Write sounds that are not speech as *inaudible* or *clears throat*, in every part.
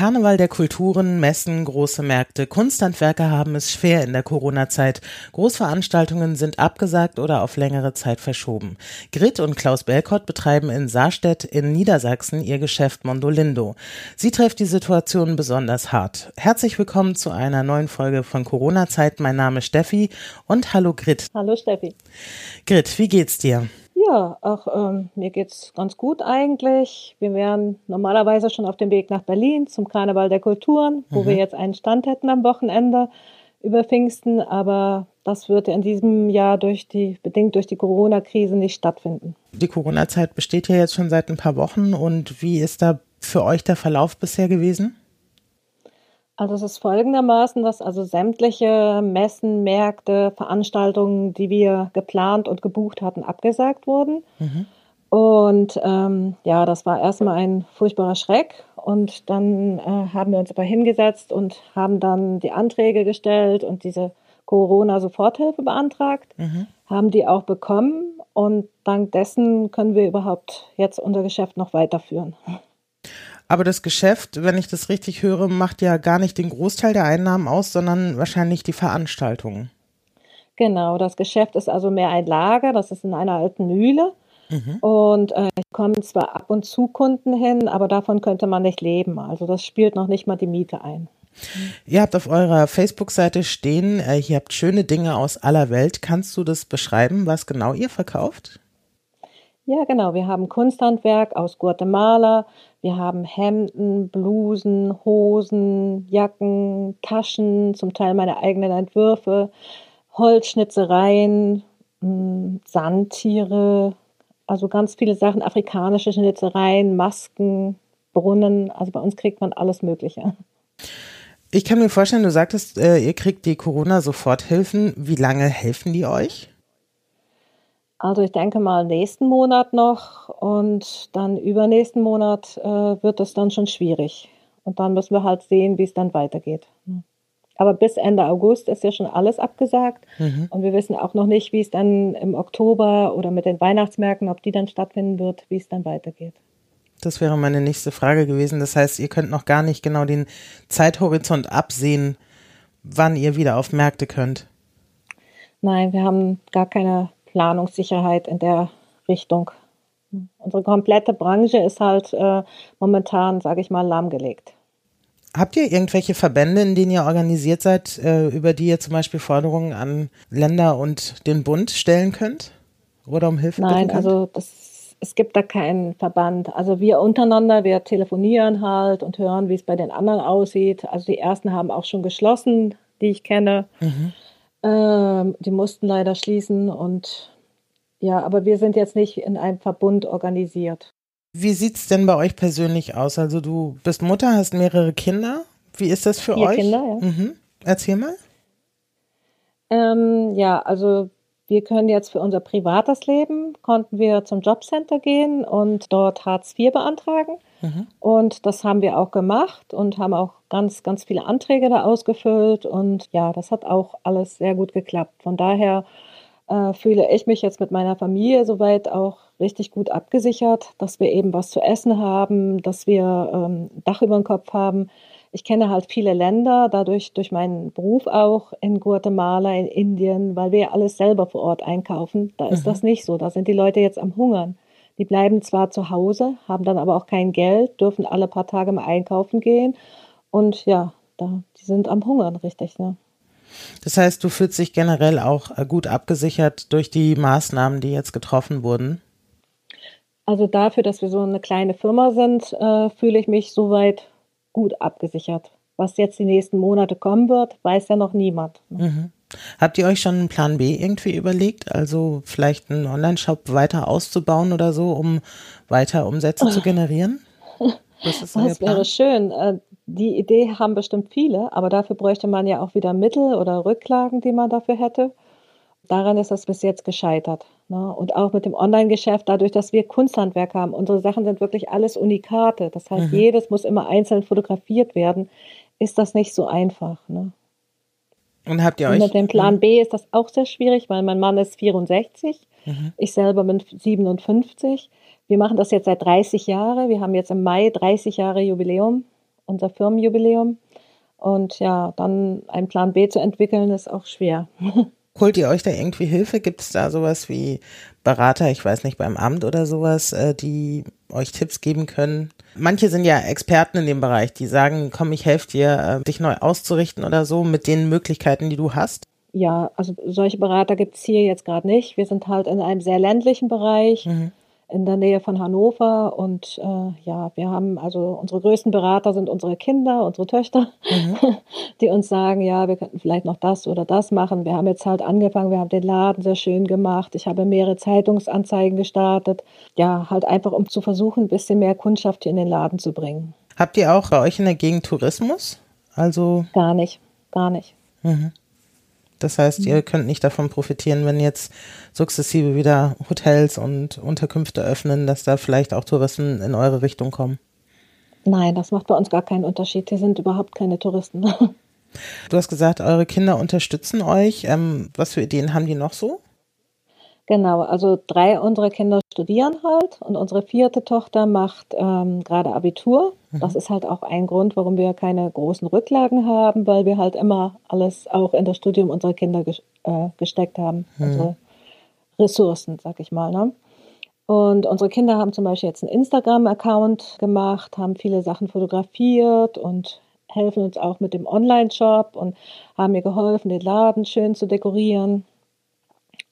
Karneval der Kulturen, Messen, große Märkte, Kunsthandwerker haben es schwer in der Corona-Zeit. Großveranstaltungen sind abgesagt oder auf längere Zeit verschoben. Grit und Klaus Belkott betreiben in Saarstedt in Niedersachsen ihr Geschäft Mondolindo. Sie trifft die Situation besonders hart. Herzlich willkommen zu einer neuen Folge von Corona-Zeit. Mein Name ist Steffi und hallo Grit. Hallo Steffi. Grit, wie geht's dir? Ja, auch ähm, mir geht's ganz gut eigentlich. Wir wären normalerweise schon auf dem Weg nach Berlin zum Karneval der Kulturen, wo mhm. wir jetzt einen Stand hätten am Wochenende über Pfingsten, aber das wird in diesem Jahr durch die, bedingt durch die Corona-Krise nicht stattfinden. Die Corona-Zeit besteht ja jetzt schon seit ein paar Wochen und wie ist da für euch der Verlauf bisher gewesen? Also es ist folgendermaßen, dass also sämtliche Messen, Märkte, Veranstaltungen, die wir geplant und gebucht hatten, abgesagt wurden. Mhm. Und ähm, ja, das war erstmal ein furchtbarer Schreck. Und dann äh, haben wir uns aber hingesetzt und haben dann die Anträge gestellt und diese Corona-Soforthilfe beantragt, mhm. haben die auch bekommen. Und dank dessen können wir überhaupt jetzt unser Geschäft noch weiterführen. Aber das Geschäft, wenn ich das richtig höre, macht ja gar nicht den Großteil der Einnahmen aus, sondern wahrscheinlich die Veranstaltungen. Genau, das Geschäft ist also mehr ein Lager, das ist in einer alten Mühle. Mhm. Und äh, kommen zwar ab und zu Kunden hin, aber davon könnte man nicht leben. Also das spielt noch nicht mal die Miete ein. Ihr habt auf eurer Facebook-Seite stehen, äh, ihr habt schöne Dinge aus aller Welt. Kannst du das beschreiben, was genau ihr verkauft? Ja, genau. Wir haben Kunsthandwerk aus Guatemala. Wir haben Hemden, Blusen, Hosen, Jacken, Taschen, zum Teil meine eigenen Entwürfe, Holzschnitzereien, hm, Sandtiere, also ganz viele Sachen, afrikanische Schnitzereien, Masken, Brunnen. Also bei uns kriegt man alles Mögliche. Ich kann mir vorstellen, du sagtest, äh, ihr kriegt die Corona-Soforthilfen. Wie lange helfen die euch? Also ich denke mal nächsten Monat noch und dann übernächsten Monat äh, wird es dann schon schwierig. Und dann müssen wir halt sehen, wie es dann weitergeht. Aber bis Ende August ist ja schon alles abgesagt. Mhm. Und wir wissen auch noch nicht, wie es dann im Oktober oder mit den Weihnachtsmärkten, ob die dann stattfinden wird, wie es dann weitergeht. Das wäre meine nächste Frage gewesen. Das heißt, ihr könnt noch gar nicht genau den Zeithorizont absehen, wann ihr wieder auf Märkte könnt. Nein, wir haben gar keine Planungssicherheit in der Richtung. Unsere komplette Branche ist halt äh, momentan, sage ich mal, lahmgelegt. Habt ihr irgendwelche Verbände, in denen ihr organisiert seid, äh, über die ihr zum Beispiel Forderungen an Länder und den Bund stellen könnt? Oder um Hilfe Nein, bitten könnt? also das, es gibt da keinen Verband. Also wir untereinander, wir telefonieren halt und hören, wie es bei den anderen aussieht. Also die ersten haben auch schon geschlossen, die ich kenne. Mhm. Ähm, die mussten leider schließen und ja, aber wir sind jetzt nicht in einem Verbund organisiert. Wie sieht es denn bei euch persönlich aus? Also du bist Mutter, hast mehrere Kinder. Wie ist das für Vier euch? Kinder, ja. Mhm. Erzähl mal. Ähm, ja, also wir können jetzt für unser privates Leben, konnten wir zum Jobcenter gehen und dort Hartz IV beantragen. Mhm. Und das haben wir auch gemacht und haben auch ganz, ganz viele Anträge da ausgefüllt. Und ja, das hat auch alles sehr gut geklappt. Von daher äh, fühle ich mich jetzt mit meiner Familie soweit auch richtig gut abgesichert, dass wir eben was zu essen haben, dass wir ähm, Dach über dem Kopf haben. Ich kenne halt viele Länder, dadurch durch meinen Beruf auch in Guatemala, in Indien, weil wir alles selber vor Ort einkaufen. Da ist mhm. das nicht so. Da sind die Leute jetzt am Hungern. Die bleiben zwar zu Hause, haben dann aber auch kein Geld, dürfen alle paar Tage mal einkaufen gehen. Und ja, da, die sind am Hungern, richtig. Ne? Das heißt, du fühlst dich generell auch äh, gut abgesichert durch die Maßnahmen, die jetzt getroffen wurden? Also dafür, dass wir so eine kleine Firma sind, äh, fühle ich mich soweit gut abgesichert. Was jetzt die nächsten Monate kommen wird, weiß ja noch niemand. Ne? Mhm. Habt ihr euch schon einen Plan B irgendwie überlegt? Also vielleicht einen Online-Shop weiter auszubauen oder so, um weiter Umsätze zu *laughs* generieren? Das, ist das wäre schön. Äh, die Idee haben bestimmt viele, aber dafür bräuchte man ja auch wieder Mittel oder Rücklagen, die man dafür hätte. Daran ist das bis jetzt gescheitert. Ne? Und auch mit dem Online-Geschäft, dadurch, dass wir Kunsthandwerk haben, unsere Sachen sind wirklich alles Unikate. Das heißt, mhm. jedes muss immer einzeln fotografiert werden, ist das nicht so einfach. Ne? Und habt ihr euch? Mit dem Plan. B ist das auch sehr schwierig, weil mein Mann ist 64, mhm. ich selber bin 57. Wir machen das jetzt seit 30 Jahren. Wir haben jetzt im Mai 30 Jahre Jubiläum, unser Firmenjubiläum. Und ja, dann einen Plan B zu entwickeln, ist auch schwer. *laughs* Holt ihr euch da irgendwie Hilfe? Gibt es da sowas wie Berater, ich weiß nicht, beim Amt oder sowas, äh, die euch Tipps geben können? Manche sind ja Experten in dem Bereich, die sagen, komm, ich helfe dir, äh, dich neu auszurichten oder so mit den Möglichkeiten, die du hast. Ja, also solche Berater gibt es hier jetzt gerade nicht. Wir sind halt in einem sehr ländlichen Bereich. Mhm in der Nähe von Hannover. Und äh, ja, wir haben also unsere größten Berater sind unsere Kinder, unsere Töchter, mhm. *laughs* die uns sagen, ja, wir könnten vielleicht noch das oder das machen. Wir haben jetzt halt angefangen, wir haben den Laden sehr schön gemacht. Ich habe mehrere Zeitungsanzeigen gestartet. Ja, halt einfach, um zu versuchen, ein bisschen mehr Kundschaft hier in den Laden zu bringen. Habt ihr auch bei euch in der Gegend Tourismus? Also gar nicht, gar nicht. Mhm. Das heißt, ihr mhm. könnt nicht davon profitieren, wenn jetzt sukzessive wieder Hotels und Unterkünfte öffnen, dass da vielleicht auch Touristen in eure Richtung kommen. Nein, das macht bei uns gar keinen Unterschied. Hier sind überhaupt keine Touristen. *laughs* Du hast gesagt, eure Kinder unterstützen euch. Ähm, was für Ideen haben die noch so? Genau, also drei unserer Kinder studieren halt und unsere vierte Tochter macht ähm, gerade Abitur. Mhm. Das ist halt auch ein Grund, warum wir keine großen Rücklagen haben, weil wir halt immer alles auch in das Studium unserer Kinder ges äh, gesteckt haben. Mhm. Unsere Ressourcen, sag ich mal. Ne? Und unsere Kinder haben zum Beispiel jetzt einen Instagram-Account gemacht, haben viele Sachen fotografiert und helfen uns auch mit dem Online-Shop und haben mir geholfen, den Laden schön zu dekorieren.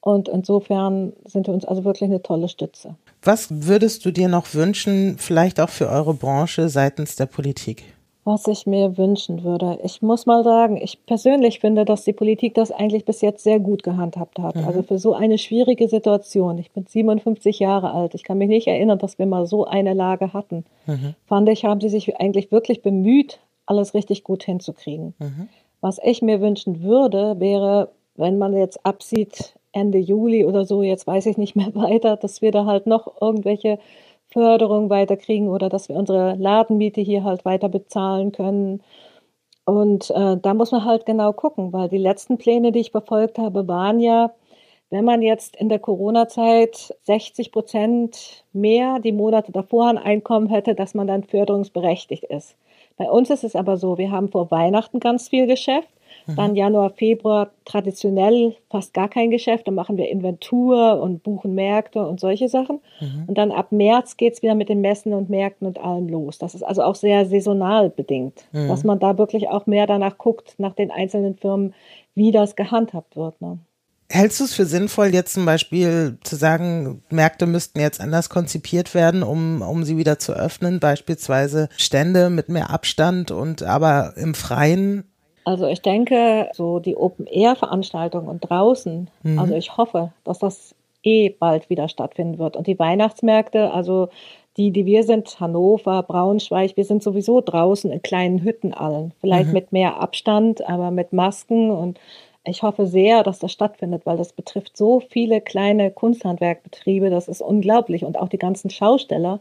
Und insofern sind wir uns also wirklich eine tolle Stütze. Was würdest du dir noch wünschen, vielleicht auch für eure Branche seitens der Politik? Was ich mir wünschen würde. Ich muss mal sagen, ich persönlich finde, dass die Politik das eigentlich bis jetzt sehr gut gehandhabt hat. Mhm. Also für so eine schwierige Situation. Ich bin 57 Jahre alt. Ich kann mich nicht erinnern, dass wir mal so eine Lage hatten. Mhm. Fand ich, haben sie sich eigentlich wirklich bemüht, alles richtig gut hinzukriegen. Mhm. Was ich mir wünschen würde, wäre, wenn man jetzt absieht, Ende Juli oder so, jetzt weiß ich nicht mehr *laughs* weiter, dass wir da halt noch irgendwelche Förderungen weiterkriegen oder dass wir unsere Ladenmiete hier halt weiter bezahlen können. Und äh, da muss man halt genau gucken, weil die letzten Pläne, die ich verfolgt habe, waren ja, wenn man jetzt in der Corona-Zeit 60 Prozent mehr die Monate davor an Einkommen hätte, dass man dann förderungsberechtigt ist. Bei uns ist es aber so, wir haben vor Weihnachten ganz viel Geschäft. Dann Januar, Februar traditionell fast gar kein Geschäft. Dann machen wir Inventur und buchen Märkte und solche Sachen. Mhm. Und dann ab März geht es wieder mit den Messen und Märkten und allem los. Das ist also auch sehr saisonal bedingt, mhm. dass man da wirklich auch mehr danach guckt, nach den einzelnen Firmen, wie das gehandhabt wird. Ne? Hältst du es für sinnvoll, jetzt zum Beispiel zu sagen, Märkte müssten jetzt anders konzipiert werden, um, um sie wieder zu öffnen, beispielsweise Stände mit mehr Abstand und aber im Freien also ich denke, so die Open-Air-Veranstaltungen und draußen, mhm. also ich hoffe, dass das eh bald wieder stattfinden wird. Und die Weihnachtsmärkte, also die, die wir sind, Hannover, Braunschweig, wir sind sowieso draußen in kleinen Hütten allen. Vielleicht mhm. mit mehr Abstand, aber mit Masken. Und ich hoffe sehr, dass das stattfindet, weil das betrifft so viele kleine Kunsthandwerkbetriebe. Das ist unglaublich. Und auch die ganzen Schausteller,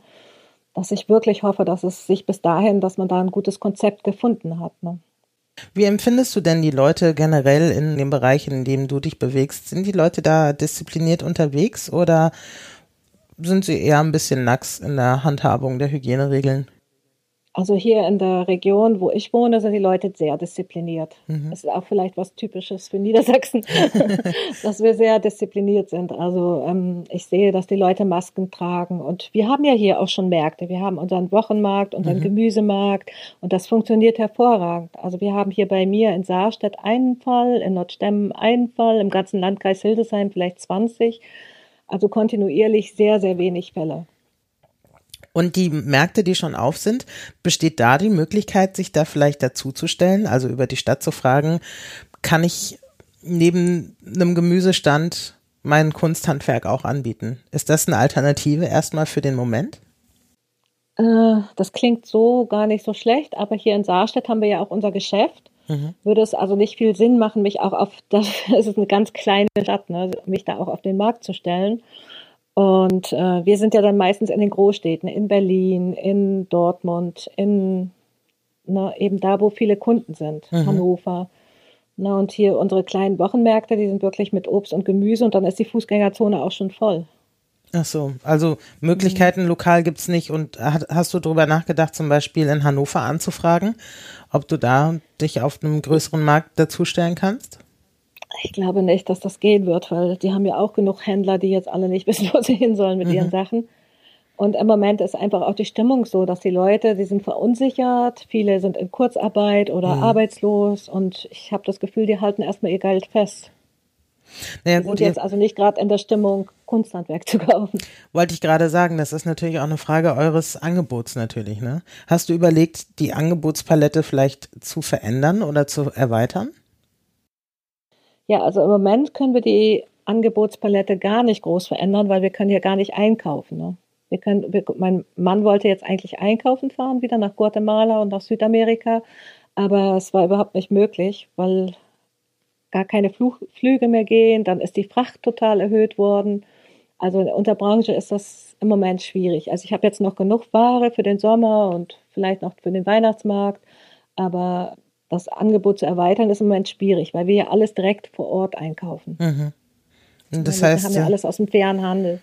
dass ich wirklich hoffe, dass es sich bis dahin, dass man da ein gutes Konzept gefunden hat. Ne? Wie empfindest du denn die Leute generell in dem Bereich, in dem du dich bewegst? Sind die Leute da diszipliniert unterwegs oder sind sie eher ein bisschen lax in der Handhabung der Hygieneregeln? Also hier in der Region, wo ich wohne, sind die Leute sehr diszipliniert. Mhm. Das ist auch vielleicht was Typisches für Niedersachsen, *laughs* dass wir sehr diszipliniert sind. Also ähm, ich sehe, dass die Leute Masken tragen. Und wir haben ja hier auch schon Märkte. Wir haben unseren Wochenmarkt, unseren mhm. Gemüsemarkt und das funktioniert hervorragend. Also wir haben hier bei mir in Saarstedt einen Fall, in Nordstemmen einen Fall, im ganzen Landkreis Hildesheim vielleicht 20. Also kontinuierlich sehr, sehr wenig Fälle. Und die Märkte, die schon auf sind, besteht da die Möglichkeit, sich da vielleicht dazuzustellen, also über die Stadt zu fragen, kann ich neben einem Gemüsestand mein Kunsthandwerk auch anbieten? Ist das eine Alternative erstmal für den Moment? Äh, das klingt so gar nicht so schlecht, aber hier in Saarstedt haben wir ja auch unser Geschäft. Mhm. Würde es also nicht viel Sinn machen, mich auch auf, das, *laughs* es ist eine ganz kleine Stadt, ne, mich da auch auf den Markt zu stellen. Und äh, wir sind ja dann meistens in den Großstädten, in Berlin, in Dortmund, in na, eben da, wo viele Kunden sind, mhm. Hannover. Na, und hier unsere kleinen Wochenmärkte, die sind wirklich mit Obst und Gemüse und dann ist die Fußgängerzone auch schon voll. Ach so, also Möglichkeiten mhm. lokal gibt's nicht. Und hast du darüber nachgedacht, zum Beispiel in Hannover anzufragen, ob du da dich auf einem größeren Markt dazustellen kannst? Ich glaube nicht, dass das gehen wird, weil die haben ja auch genug Händler, die jetzt alle nicht *laughs* wissen, wo sie hin sollen mit mhm. ihren Sachen. Und im Moment ist einfach auch die Stimmung so, dass die Leute, die sind verunsichert, viele sind in Kurzarbeit oder mhm. arbeitslos und ich habe das Gefühl, die halten erstmal ihr Geld fest. Naja, gut, sind jetzt also nicht gerade in der Stimmung, Kunsthandwerk *laughs* zu kaufen. Wollte ich gerade sagen, das ist natürlich auch eine Frage eures Angebots natürlich. Ne? Hast du überlegt, die Angebotspalette vielleicht zu verändern oder zu erweitern? Ja, also im Moment können wir die Angebotspalette gar nicht groß verändern, weil wir können hier gar nicht einkaufen. Ne? Wir können, wir, mein Mann wollte jetzt eigentlich einkaufen fahren, wieder nach Guatemala und nach Südamerika, aber es war überhaupt nicht möglich, weil gar keine Fluch, Flüge mehr gehen. Dann ist die Fracht total erhöht worden. Also in unserer Branche ist das im Moment schwierig. Also ich habe jetzt noch genug Ware für den Sommer und vielleicht noch für den Weihnachtsmarkt, aber das Angebot zu erweitern ist im Moment schwierig, weil wir ja alles direkt vor Ort einkaufen. Mhm. Das heißt, wir haben ja alles aus dem fairen Handel.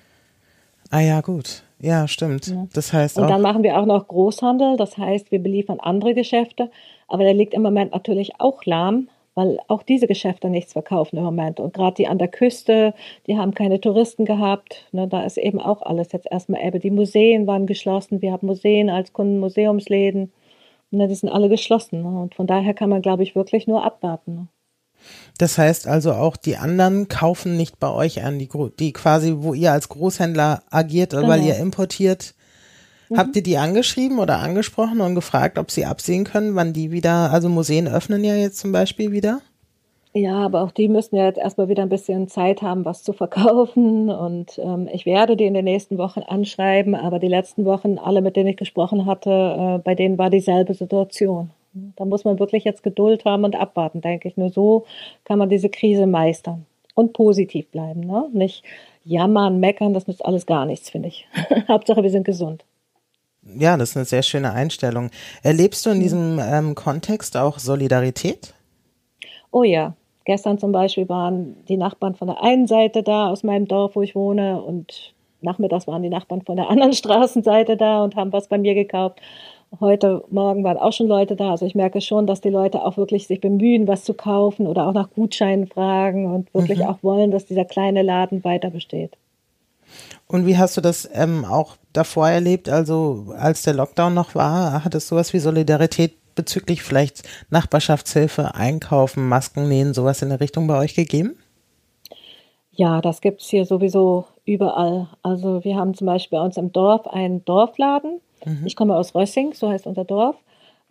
Ah ja, gut. Ja, stimmt. Ja. Das heißt Und dann machen wir auch noch Großhandel, das heißt, wir beliefern andere Geschäfte, aber der liegt im Moment natürlich auch lahm, weil auch diese Geschäfte nichts verkaufen im Moment. Und gerade die an der Küste, die haben keine Touristen gehabt. Ne, da ist eben auch alles jetzt erstmal Ebbe. Die Museen waren geschlossen. Wir haben Museen als Kunden, Museumsläden. Ne, die sind alle geschlossen. Ne? Und von daher kann man, glaube ich, wirklich nur abwarten. Ne? Das heißt also auch, die anderen kaufen nicht bei euch an, die, die quasi, wo ihr als Großhändler agiert, genau. weil ihr importiert. Mhm. Habt ihr die angeschrieben oder angesprochen und gefragt, ob sie absehen können, wann die wieder, also Museen öffnen ja jetzt zum Beispiel wieder? Ja, aber auch die müssen ja jetzt erstmal wieder ein bisschen Zeit haben, was zu verkaufen. Und ähm, ich werde die in den nächsten Wochen anschreiben, aber die letzten Wochen, alle, mit denen ich gesprochen hatte, äh, bei denen war dieselbe Situation. Da muss man wirklich jetzt Geduld haben und abwarten, denke ich. Nur so kann man diese Krise meistern und positiv bleiben. Ne? Nicht jammern, meckern, das nützt alles gar nichts, finde ich. *laughs* Hauptsache, wir sind gesund. Ja, das ist eine sehr schöne Einstellung. Erlebst du in diesem ähm, Kontext auch Solidarität? Oh ja. Gestern zum Beispiel waren die Nachbarn von der einen Seite da aus meinem Dorf, wo ich wohne, und nachmittags waren die Nachbarn von der anderen *laughs* Straßenseite da und haben was bei mir gekauft. Heute Morgen waren auch schon Leute da. Also ich merke schon, dass die Leute auch wirklich sich bemühen, was zu kaufen oder auch nach Gutscheinen fragen und wirklich mhm. auch wollen, dass dieser kleine Laden weiter besteht. Und wie hast du das ähm, auch davor erlebt, also als der Lockdown noch war? Hat es sowas wie Solidarität bezüglich vielleicht Nachbarschaftshilfe, Einkaufen, Masken nähen, sowas in der Richtung bei euch gegeben? Ja, das gibt es hier sowieso überall. Also wir haben zum Beispiel bei uns im Dorf einen Dorfladen. Mhm. Ich komme aus Rössing, so heißt unser Dorf.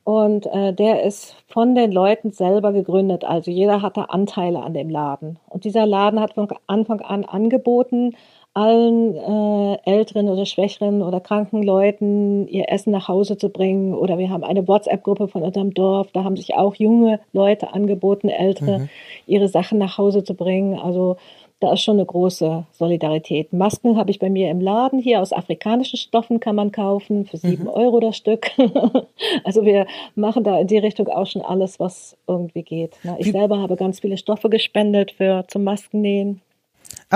Und äh, der ist von den Leuten selber gegründet. Also jeder hatte Anteile an dem Laden. Und dieser Laden hat von Anfang an angeboten, allen äh, älteren oder schwächeren oder kranken Leuten ihr Essen nach Hause zu bringen. Oder wir haben eine WhatsApp-Gruppe von unserem Dorf, da haben sich auch junge Leute angeboten, ältere, mhm. ihre Sachen nach Hause zu bringen. Also da ist schon eine große Solidarität. Masken habe ich bei mir im Laden hier aus afrikanischen Stoffen kann man kaufen für sieben mhm. Euro das Stück. *laughs* also wir machen da in die Richtung auch schon alles, was irgendwie geht. Ne? Ich selber habe ganz viele Stoffe gespendet für zum Maskennähen.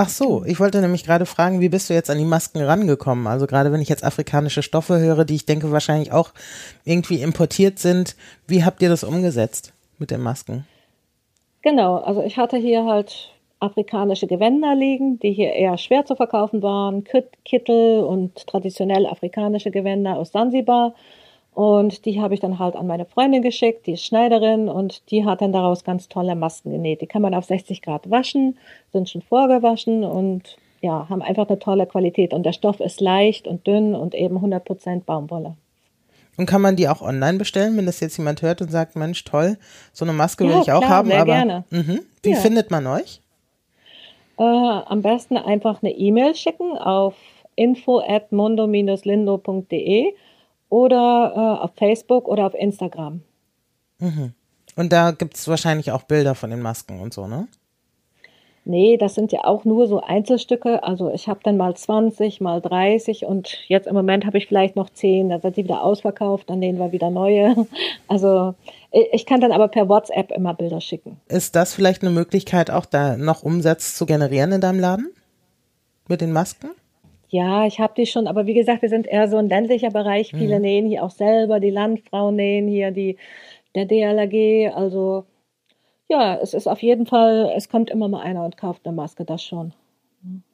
Ach so, ich wollte nämlich gerade fragen, wie bist du jetzt an die Masken rangekommen? Also gerade wenn ich jetzt afrikanische Stoffe höre, die ich denke wahrscheinlich auch irgendwie importiert sind, wie habt ihr das umgesetzt mit den Masken? Genau, also ich hatte hier halt afrikanische Gewänder liegen, die hier eher schwer zu verkaufen waren, Kittel und traditionell afrikanische Gewänder aus Sansibar. Und die habe ich dann halt an meine Freundin geschickt, die ist Schneiderin und die hat dann daraus ganz tolle Masken genäht. Die kann man auf 60 Grad waschen, sind schon vorgewaschen und ja, haben einfach eine tolle Qualität. Und der Stoff ist leicht und dünn und eben 100% Baumwolle. Und kann man die auch online bestellen, wenn das jetzt jemand hört und sagt, Mensch, toll, so eine Maske will ja, ich auch klar, haben. Sehr aber gerne. Mh, wie ja. findet man euch? Äh, am besten einfach eine E-Mail schicken auf info at mondo-lindo.de oder äh, auf Facebook oder auf Instagram. Mhm. Und da gibt es wahrscheinlich auch Bilder von den Masken und so, ne? Nee, das sind ja auch nur so Einzelstücke. Also ich habe dann mal 20, mal 30 und jetzt im Moment habe ich vielleicht noch 10. Dann sind die wieder ausverkauft, dann nehmen wir wieder neue. *laughs* Also ich kann dann aber per WhatsApp immer Bilder schicken. Ist das vielleicht eine Möglichkeit, auch da noch Umsatz zu generieren in deinem Laden? Mit den Masken? Ja, ich habe die schon, aber wie gesagt, wir sind eher so ein ländlicher Bereich. Viele mhm. nähen hier auch selber, die Landfrauen nähen hier, die, der DLRG, also ja, es ist auf jeden Fall, es kommt immer mal einer und kauft eine Maske, das schon.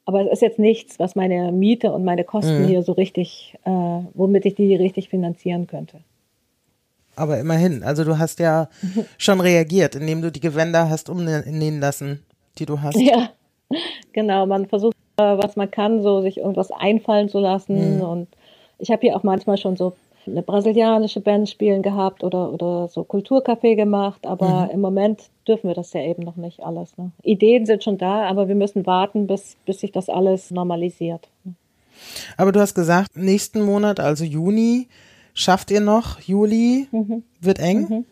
Aber es ist jetzt nichts, was meine Miete und meine Kosten mhm. hier so richtig, äh, womit ich die richtig finanzieren könnte. Aber immerhin, also du hast ja *laughs* schon reagiert, indem du die Gewänder hast umnähen lassen, die du hast. Ja, *laughs* genau. Man versucht, was man kann, so sich irgendwas einfallen zu lassen. Mhm. Und ich habe hier auch manchmal schon so eine brasilianische Band spielen gehabt oder, oder so Kulturcafé gemacht, aber mhm. im Moment dürfen wir das ja eben noch nicht alles. Ne? Ideen sind schon da, aber wir müssen warten, bis, bis sich das alles normalisiert. Aber du hast gesagt, nächsten Monat, also Juni, schafft ihr noch? Juli mhm. wird eng? Mhm.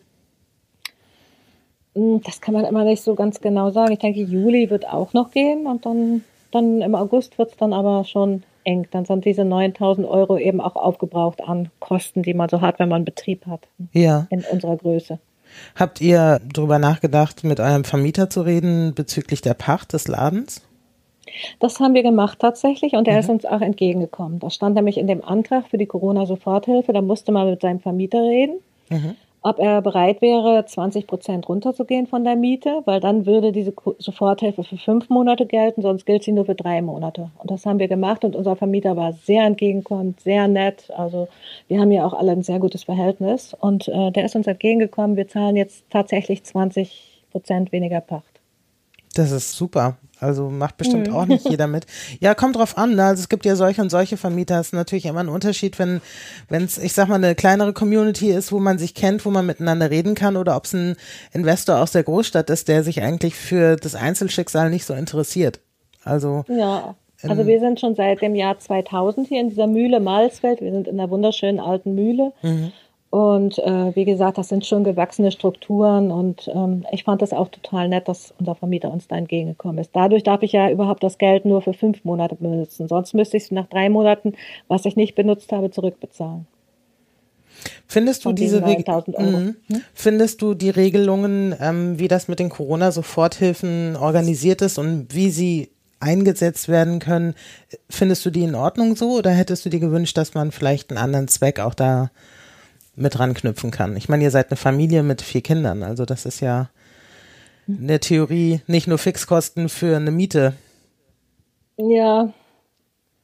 Hm, das kann man immer nicht so ganz genau sagen. Ich denke, Juli wird auch noch gehen und dann, dann im August wird es dann aber schon eng. Dann sind diese 9000 Euro eben auch aufgebraucht an Kosten, die man so hat, wenn man einen Betrieb hat. Ja. In unserer Größe. Habt ihr darüber nachgedacht, mit eurem Vermieter zu reden bezüglich der Pacht des Ladens? Das haben wir gemacht tatsächlich und er mhm. ist uns auch entgegengekommen. Das stand nämlich in dem Antrag für die Corona-Soforthilfe. Da musste man mit seinem Vermieter reden. Mhm ob er bereit wäre, 20 Prozent runterzugehen von der Miete, weil dann würde diese Soforthilfe für fünf Monate gelten, sonst gilt sie nur für drei Monate. Und das haben wir gemacht und unser Vermieter war sehr entgegenkommend, sehr nett. Also wir haben ja auch alle ein sehr gutes Verhältnis und äh, der ist uns entgegengekommen. Wir zahlen jetzt tatsächlich 20 Prozent weniger Pacht. Das ist super. Also macht bestimmt mhm. auch nicht jeder mit. Ja, kommt drauf an. Ne? Also es gibt ja solche und solche Vermieter. Es ist natürlich immer ein Unterschied, wenn wenn es, ich sag mal, eine kleinere Community ist, wo man sich kennt, wo man miteinander reden kann, oder ob es ein Investor aus der Großstadt ist, der sich eigentlich für das Einzelschicksal nicht so interessiert. Also ja. Also wir sind schon seit dem Jahr 2000 hier in dieser Mühle Malsfeld. Wir sind in einer wunderschönen alten Mühle. Mhm. Und äh, wie gesagt, das sind schon gewachsene Strukturen und ähm, ich fand das auch total nett, dass unser Vermieter uns da entgegengekommen ist. Dadurch darf ich ja überhaupt das Geld nur für fünf Monate benutzen. Sonst müsste ich es nach drei Monaten, was ich nicht benutzt habe, zurückbezahlen. Findest du diese mhm. hm? findest du die Regelungen, ähm, wie das mit den Corona-Soforthilfen organisiert ist und wie sie eingesetzt werden können, findest du die in Ordnung so oder hättest du dir gewünscht, dass man vielleicht einen anderen Zweck auch da mit ranknüpfen kann. Ich meine, ihr seid eine Familie mit vier Kindern, also das ist ja in der Theorie nicht nur Fixkosten für eine Miete. Ja,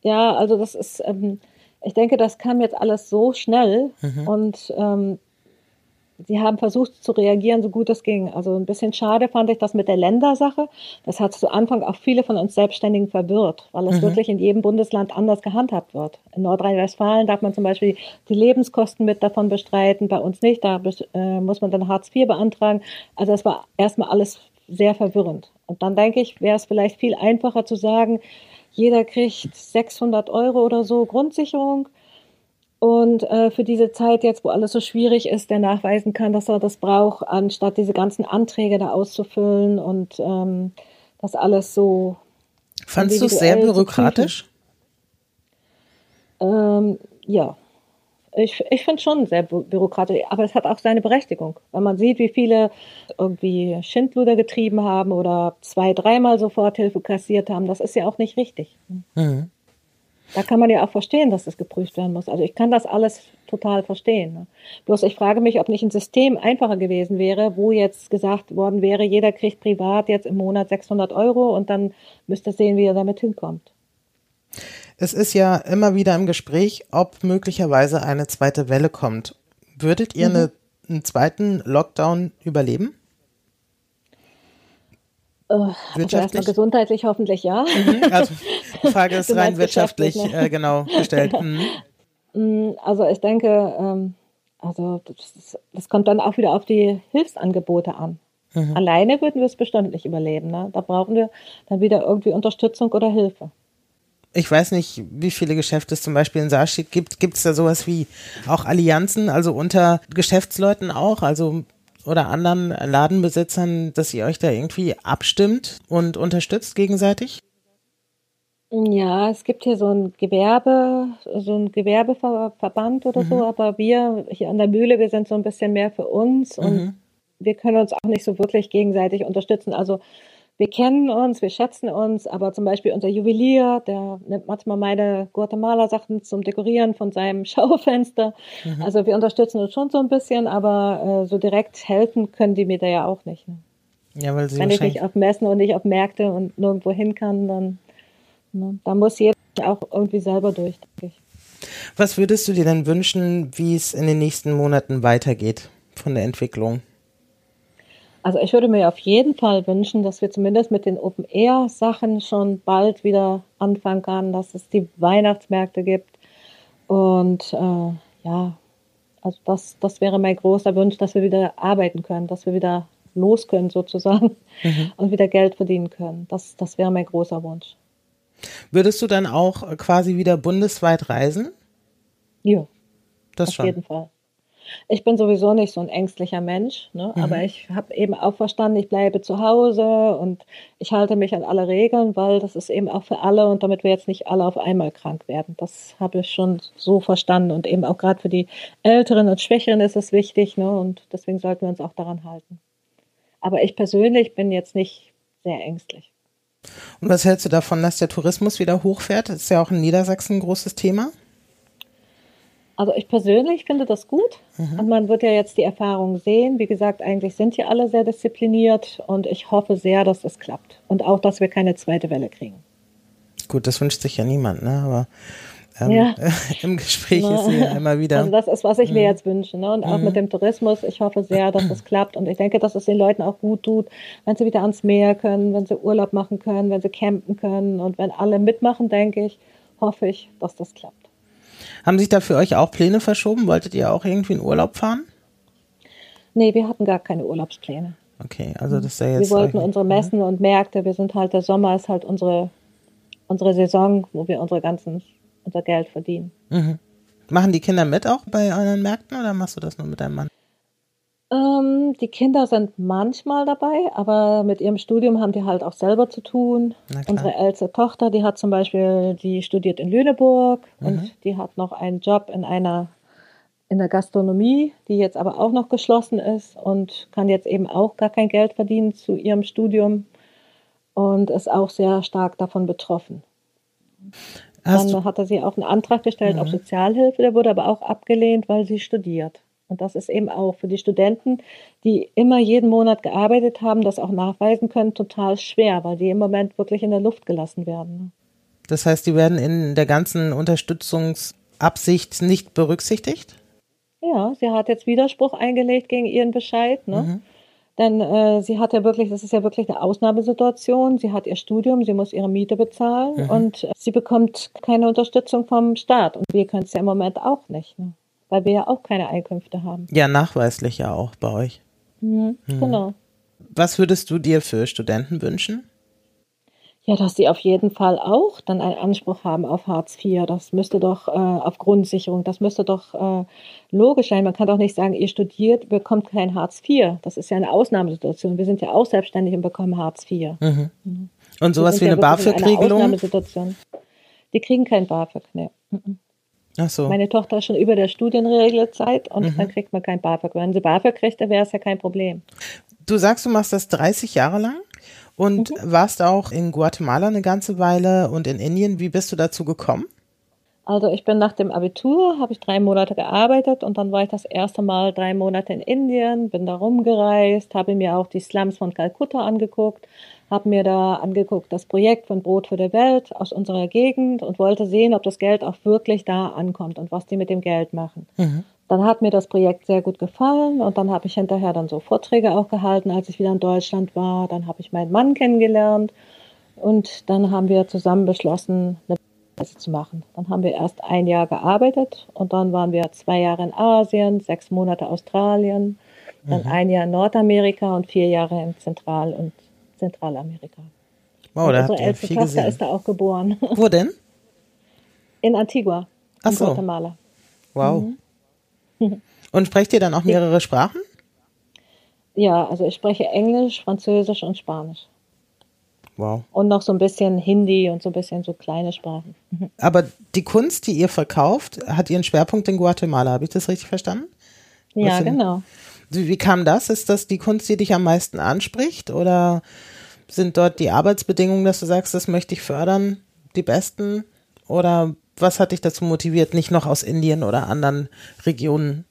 ja, also das ist, ähm, ich denke, das kam jetzt alles so schnell mhm. und ähm, sie haben versucht zu reagieren, so gut es ging. Also ein bisschen schade fand ich das mit der Ländersache. Das hat zu Anfang auch viele von uns Selbstständigen verwirrt, weil es mhm. wirklich in jedem Bundesland anders gehandhabt wird. In Nordrhein-Westfalen darf man zum Beispiel die Lebenskosten mit davon bestreiten, bei uns nicht. Da äh, muss man dann Hartz IV beantragen. Also das war erstmal alles sehr verwirrend. Und dann denke ich, wäre es vielleicht viel einfacher zu sagen, jeder kriegt 600 Euro oder so Grundsicherung und äh, für diese Zeit jetzt, wo alles so schwierig ist, der nachweisen kann, dass er das braucht, anstatt diese ganzen Anträge da auszufüllen und ähm, das alles so. Fandst du es sehr bürokratisch? Ähm, ja. Ich, ich finde schon sehr bürokratisch, aber es hat auch seine Berechtigung. Wenn man sieht, wie viele irgendwie Schindluder getrieben haben oder zwei, dreimal Soforthilfe kassiert haben, das ist ja auch nicht richtig. Mhm. Da kann man ja auch verstehen, dass das geprüft werden muss. Also ich kann das alles total verstehen. Ne? Bloß ich frage mich, ob nicht ein System einfacher gewesen wäre, wo jetzt gesagt worden wäre, jeder kriegt privat jetzt im Monat 600 Euro und dann müsste sehen, wie er damit hinkommt. Es ist ja immer wieder im Gespräch, ob möglicherweise eine zweite Welle kommt. Würdet ihr mhm. eine, einen zweiten Lockdown überleben? Uh, wirtschaftlich? Also gesundheitlich hoffentlich ja. Mhm, also die Frage *laughs* ist rein wirtschaftlich, ne? äh, genau gestellt. Mhm. Mm, also ich denke, ähm, also das, das, kommt dann auch wieder auf die Hilfsangebote an. Mhm. Alleine würden wir es bestimmt nicht überleben. Ne? Da brauchen wir dann wieder irgendwie Unterstützung oder Hilfe. Ich weiß nicht, wie viele Geschäfte es zum Beispiel in Saarstedt gibt. Gibt es da sowas wie auch Allianzen, also unter Geschäftsleuten auch? Also oder anderen Ladenbesitzern, dass ihr euch da irgendwie abstimmt und unterstützt gegenseitig? Ja, es gibt hier so ein Gewerbe, so ein Gewerbeverband oder so, aber wir hier an der Mühle, wir sind so ein bisschen mehr für uns und wir können uns auch nicht so wirklich gegenseitig unterstützen. Also wir kennen uns, wir schätzen uns, aber zum Beispiel unser Juwelier, der nimmt manchmal meine Guatemala-Sachen zum Dekorieren von seinem *laughs* Schaufenster. Also wir unterstützen uns schon so ein bisschen, aber äh, so direkt helfen können die mir da ja auch nicht. Ne? Ja, weil sie Wenn ich nicht auf Messen und nicht auf Märkte und nirgendwo hin kann, dann ne, da muss jeder auch irgendwie selber durch, denke ich. Was würdest du dir denn wünschen, wie es in den nächsten Monaten weitergeht von der Entwicklung? Also ich würde mir auf jeden Fall wünschen, dass wir zumindest mit den Open-Air-Sachen schon bald wieder anfangen können, dass es die Weihnachtsmärkte gibt. Und äh, ja, also das, das wäre mein großer Wunsch, dass wir wieder arbeiten können, dass wir wieder los können sozusagen *laughs* und wieder Geld verdienen können. Das, das wäre mein großer Wunsch. Würdest du dann auch quasi wieder bundesweit reisen? Ja, Das auf schon. jeden Fall. Ich bin sowieso nicht so ein ängstlicher Mensch, ne? aber ich habe eben auch verstanden, ich bleibe zu Hause und ich halte mich an alle Regeln, weil das ist eben auch für alle und damit wir jetzt nicht alle auf einmal krank werden. Das habe ich schon so verstanden und eben auch gerade für die Älteren und Schwächeren ist es wichtig ne? und deswegen sollten wir uns auch daran halten. Aber ich persönlich bin jetzt nicht sehr ängstlich. Und was hältst du davon, dass der Tourismus wieder hochfährt? Das ist ja auch in Niedersachsen ein großes Thema. Also ich persönlich finde das gut und man wird ja jetzt die Erfahrung sehen. Wie gesagt, eigentlich sind hier alle sehr diszipliniert und ich hoffe sehr, dass es klappt und auch, dass wir keine zweite Welle kriegen. Gut, das wünscht sich ja niemand, ne? Aber ähm, Ja. *laughs* im Gespräch ist sie ja immer wieder. Also das ist, was ich mir jetzt wünsche. Ne? Und auch mit dem Tourismus, ich hoffe sehr, dass es *clears throat* klappt. Und ich denke, dass es den Leuten auch gut tut, wenn sie wieder ans Meer können, wenn sie Urlaub machen können, wenn sie campen können. Und wenn alle mitmachen, denke ich, hoffe ich, dass das klappt. Haben sich da für euch auch Pläne verschoben? Wolltet ihr auch irgendwie in Urlaub fahren? Nee, wir hatten gar keine Urlaubspläne. Okay, also das ist ja Wir jetzt. wollten euch- unsere Messen und Märkte, wir sind halt, der Sommer ist halt unsere, unsere Saison, wo wir unsere ganzen, unser Geld verdienen. Machen die Kinder mit auch bei euren Märkten oder machst du das nur mit deinem Mann? Ähm, die Kinder sind manchmal dabei, aber mit ihrem Studium haben die halt auch selber zu tun. Unsere älteste Tochter, die hat zum Beispiel, die studiert in Lüneburg und die hat noch einen Job in einer in der Gastronomie, die jetzt aber auch noch geschlossen ist und kann jetzt eben auch gar kein Geld verdienen zu ihrem Studium und ist auch sehr stark davon betroffen. Hast Dann Mhm. hatte sie auch einen Antrag gestellt auf Sozialhilfe, der wurde aber auch abgelehnt, weil sie studiert. Und das ist eben auch für die Studenten, die immer jeden Monat gearbeitet haben, das auch nachweisen können, total schwer, weil die im Moment wirklich in der Luft gelassen werden. das heißt, die werden in der ganzen Unterstützungsabsicht nicht berücksichtigt? Ja, sie hat jetzt Widerspruch eingelegt gegen ihren Bescheid, ne? Denn äh, sie hat ja wirklich, das ist ja wirklich eine Ausnahmesituation. Sie hat ihr Studium, sie muss ihre Miete bezahlen und äh, sie bekommt keine Unterstützung vom Staat. Und wir können es ja im Moment auch nicht, ne? Weil wir ja auch keine Einkünfte haben. Ja, nachweislich ja auch bei euch. Genau. Was würdest du dir für Studenten wünschen? Ja, dass sie auf jeden Fall auch dann einen Anspruch haben auf Hartz IV. Das müsste doch äh, auf Grundsicherung, das müsste doch äh, logisch sein. Man kann doch nicht sagen, ihr studiert, bekommt kein Hartz IV. Das ist ja eine Ausnahmesituation. Wir sind ja auch selbstständig und bekommen Hartz IV. Und Wir sowas sind wie eine ja einer BAföG-Regelung? Die kriegen kein BAföG, ne. Ach so. Meine Tochter ist schon über der Studienregelzeit und Mhm. dann kriegt man kein BAföG. Wenn sie BAföG kriegt, dann wäre es ja kein Problem. Du sagst, du machst das 30 Jahre lang und Mhm. warst auch in Guatemala eine ganze Weile und in Indien. Wie bist du dazu gekommen? Also ich bin nach dem Abitur, habe ich drei Monate gearbeitet und dann war ich das erste Mal drei Monate in Indien, bin da rumgereist, habe mir auch die Slums von Kalkutta angeguckt, habe mir da angeguckt das Projekt von Brot für die Welt aus unserer Gegend und wollte sehen, ob das Geld auch wirklich da ankommt und was die mit dem Geld machen. Dann hat mir das Projekt sehr gut gefallen und dann habe ich hinterher dann so Vorträge auch gehalten, als ich wieder in Deutschland war. Dann habe ich meinen Mann kennengelernt und dann haben wir zusammen beschlossen, eine Reise zu machen. Dann haben wir erst ein Jahr gearbeitet und dann waren wir zwei Jahre in Asien, sechs Monate Australien, dann ein Jahr in Nordamerika und vier Jahre in Zentral- und Zentralamerika. Wow, und da habt ihr älteste viel Tochter gesehen. ist da auch geboren. *laughs* Wo denn? In Antigua, Ach in so. Guatemala. Wow. Mhm. *laughs* Und sprecht ihr dann auch mehrere Sprachen? Ja, also ich spreche Englisch, Französisch und Spanisch. Wow. Und noch so ein bisschen Hindi und so ein bisschen so kleine Sprachen. *laughs* Aber die Kunst, die ihr verkauft, hat ihren Schwerpunkt in Guatemala. Habe ich das richtig verstanden? Ja, genau. Wie kam das? Ist das die Kunst, die dich am meisten anspricht? Oder sind dort die Arbeitsbedingungen, dass du sagst, das möchte ich fördern, die besten? Oder was hat dich dazu motiviert, nicht noch aus Indien oder anderen Regionen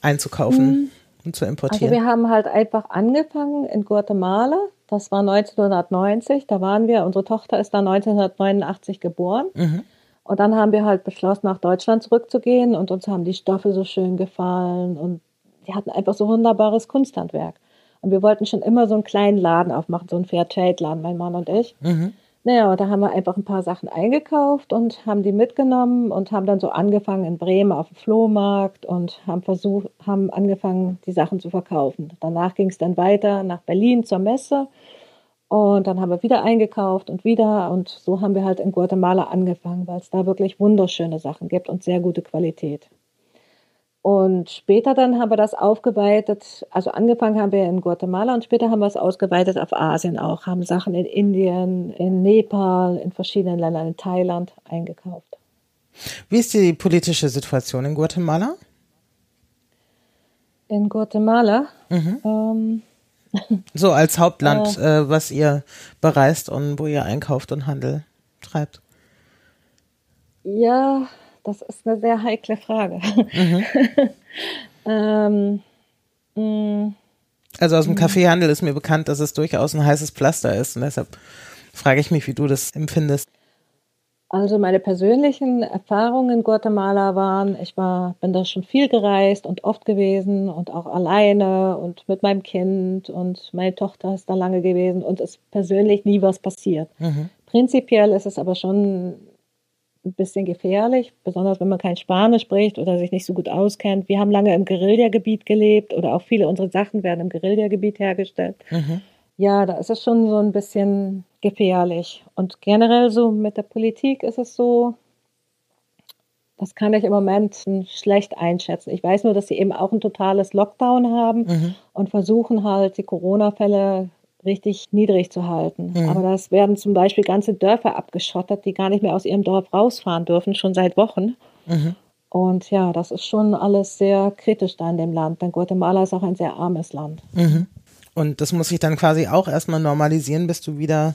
einzukaufen hm. und zu importieren? Also wir haben halt einfach angefangen in Guatemala. Das war 1990. Da waren wir, unsere Tochter ist da 1989 geboren. Mhm. Und dann haben wir halt beschlossen, nach Deutschland zurückzugehen und uns haben die Stoffe so schön gefallen und die hatten einfach so wunderbares Kunsthandwerk. Und wir wollten schon immer so einen kleinen Laden aufmachen, so einen Fairtrade-Laden, mein Mann und ich. Mhm. Naja, und da haben wir einfach ein paar Sachen eingekauft und haben die mitgenommen und haben dann so angefangen in Bremen auf dem Flohmarkt und haben versucht, haben angefangen, die Sachen zu verkaufen. Danach ging es dann weiter nach Berlin zur Messe und dann haben wir wieder eingekauft und wieder und so haben wir halt in Guatemala angefangen, weil es da wirklich wunderschöne Sachen gibt und sehr gute Qualität. Und später dann haben wir das aufgeweitet, also angefangen haben wir in Guatemala und später haben wir es ausgeweitet auf Asien auch, haben Sachen in Indien, in Nepal, in verschiedenen Ländern, in Thailand eingekauft. Wie ist die politische Situation in Guatemala? In Guatemala? Mhm. Ähm, so als Hauptland, *laughs* äh, was ihr bereist und wo ihr einkauft und Handel treibt. Ja, das ist eine sehr heikle Frage. Mhm. *laughs* ähm, mm. also aus dem Kaffeehandel ist mir bekannt, dass es durchaus ein heißes Pflaster ist und deshalb frage ich mich, wie du das empfindest. Also meine persönlichen Erfahrungen in Guatemala waren, ich war, bin da schon viel gereist und oft gewesen und auch alleine und mit meinem Kind und meine Tochter ist da lange gewesen und es ist persönlich nie was passiert. Mhm. Prinzipiell ist es aber schon ein bisschen gefährlich, besonders wenn man kein Spanisch spricht oder sich nicht so gut auskennt. Wir haben lange im Guerillagebiet gelebt oder auch viele unserer Sachen werden im Guerillagebiet hergestellt. Mhm. Ja, da ist es schon so ein bisschen gefährlich. Und generell so mit der Politik ist es so, das kann ich im Moment schlecht einschätzen. Ich weiß nur, dass sie eben auch ein totales Lockdown haben mhm. und versuchen halt die Corona-Fälle richtig niedrig zu halten. Mhm. Aber das werden zum Beispiel ganze Dörfer abgeschottet, die gar nicht mehr aus ihrem Dorf rausfahren dürfen, schon seit Wochen. Mhm. Und ja, das ist schon alles sehr kritisch da in dem Land, denn Guatemala ist auch ein sehr armes Land. Mhm. Und das muss sich dann quasi auch erstmal normalisieren, bis du wieder.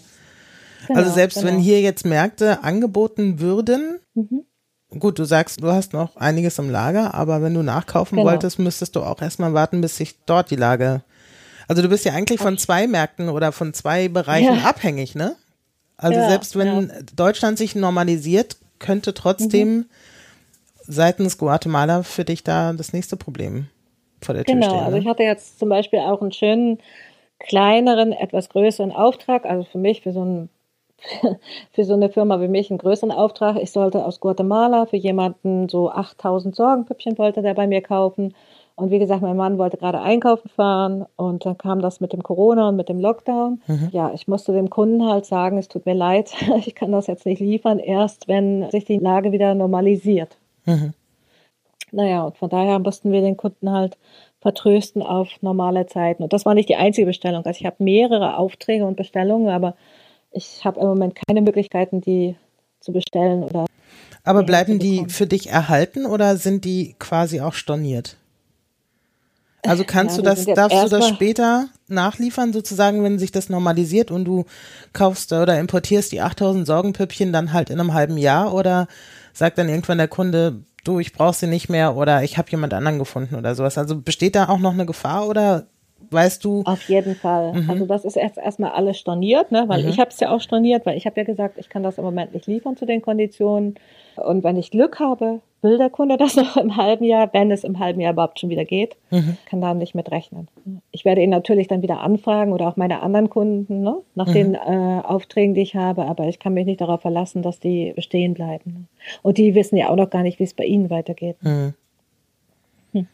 Genau, also selbst genau. wenn hier jetzt Märkte angeboten würden, mhm. gut, du sagst, du hast noch einiges im Lager, aber wenn du nachkaufen genau. wolltest, müsstest du auch erstmal warten, bis sich dort die Lage also du bist ja eigentlich von zwei Märkten oder von zwei Bereichen ja. abhängig, ne? Also ja, selbst wenn ja. Deutschland sich normalisiert, könnte trotzdem mhm. seitens Guatemala für dich da das nächste Problem vor der Tür genau, stehen. Genau, also ich hatte jetzt zum Beispiel auch einen schönen, kleineren, etwas größeren Auftrag, also für mich, für so ein *laughs* für so eine Firma wie mich einen größeren Auftrag. Ich sollte aus Guatemala für jemanden so 8000 Sorgenpüppchen wollte der bei mir kaufen und wie gesagt, mein Mann wollte gerade einkaufen fahren und dann kam das mit dem Corona und mit dem Lockdown. Mhm. Ja, ich musste dem Kunden halt sagen, es tut mir leid, *laughs* ich kann das jetzt nicht liefern, erst wenn sich die Lage wieder normalisiert. Mhm. Naja, und von daher mussten wir den Kunden halt vertrösten auf normale Zeiten. Und das war nicht die einzige Bestellung. Also ich habe mehrere Aufträge und Bestellungen, aber ich habe im Moment keine Möglichkeiten, die zu bestellen oder. Aber bleiben die für dich erhalten oder sind die quasi auch storniert? Also kannst ja, du das, darfst du das später nachliefern, sozusagen, wenn sich das normalisiert und du kaufst oder importierst die 8000 Sorgenpüppchen dann halt in einem halben Jahr oder sagt dann irgendwann der Kunde, du, ich brauche sie nicht mehr oder ich habe jemand anderen gefunden oder sowas. Also besteht da auch noch eine Gefahr oder weißt du? Auf jeden Fall. Mhm. Also das ist erst erstmal alles storniert, ne? weil mhm. ich habe es ja auch storniert, weil ich habe ja gesagt, ich kann das im Moment nicht liefern zu den Konditionen. Und wenn ich Glück habe, will der Kunde *laughs* das noch im halben Jahr, wenn es im halben Jahr überhaupt schon wieder geht, mhm. kann da nicht mit rechnen. Ich werde ihn natürlich dann wieder anfragen oder auch meine anderen Kunden ne? nach mhm. den äh, Aufträgen, die ich habe, aber ich kann mich nicht darauf verlassen, dass die bestehen bleiben. Und die wissen ja auch noch gar nicht, wie es bei ihnen weitergeht. Mhm. Hm.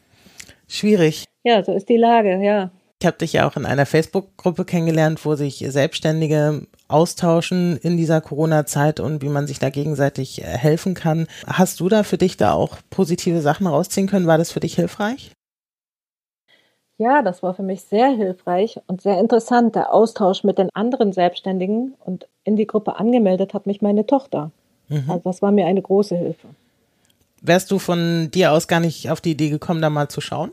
Schwierig. Ja, so ist die Lage, ja. Ich habe dich ja auch in einer Facebook-Gruppe kennengelernt, wo sich Selbstständige austauschen in dieser Corona-Zeit und wie man sich da gegenseitig äh, helfen kann. Hast du da für dich da auch positive Sachen rausziehen können? War das für dich hilfreich? Ja, das war für mich sehr hilfreich und sehr interessant. Der Austausch mit den anderen Selbstständigen und in die Gruppe angemeldet hat mich meine Tochter. Mhm. Also das war mir eine große Hilfe. Wärst du von dir aus gar nicht auf die Idee gekommen, da mal zu schauen?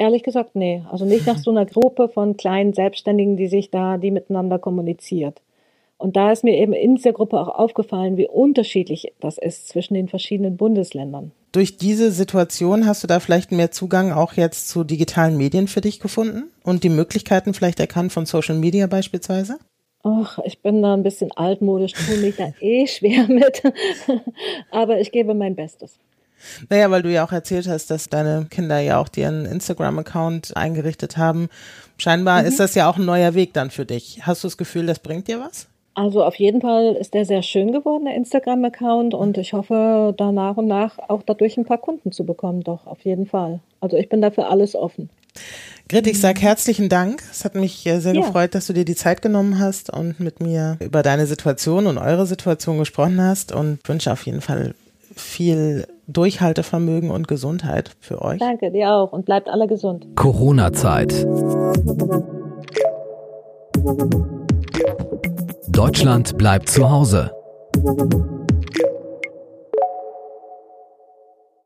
Ehrlich gesagt, nee. Also nicht nach so einer Gruppe von kleinen Selbstständigen, die sich da, die miteinander kommuniziert. Und da ist mir eben in dieser Gruppe auch aufgefallen, wie unterschiedlich das ist zwischen den verschiedenen Bundesländern. Durch diese Situation hast du da vielleicht mehr Zugang auch jetzt zu digitalen Medien für dich gefunden und die Möglichkeiten vielleicht erkannt von Social Media beispielsweise? Ach, ich bin da ein bisschen altmodisch, tue mich da eh schwer *laughs* mit. Aber ich gebe mein Bestes. Naja, weil du ja auch erzählt hast, dass deine Kinder ja auch dir einen Instagram-Account eingerichtet haben. Scheinbar mhm. ist das ja auch ein neuer Weg dann für dich. Hast du das Gefühl, das bringt dir was? Also auf jeden Fall ist der sehr schön geworden, der Instagram-Account, und ich hoffe, da nach und nach auch dadurch ein paar Kunden zu bekommen, doch, auf jeden Fall. Also ich bin dafür alles offen. Grit, ich sage herzlichen Dank. Es hat mich sehr ja. gefreut, dass du dir die Zeit genommen hast und mit mir über deine Situation und eure Situation gesprochen hast und wünsche auf jeden Fall viel Durchhaltevermögen und Gesundheit für euch. Danke, dir auch und bleibt alle gesund. Corona-Zeit. Deutschland bleibt zu Hause.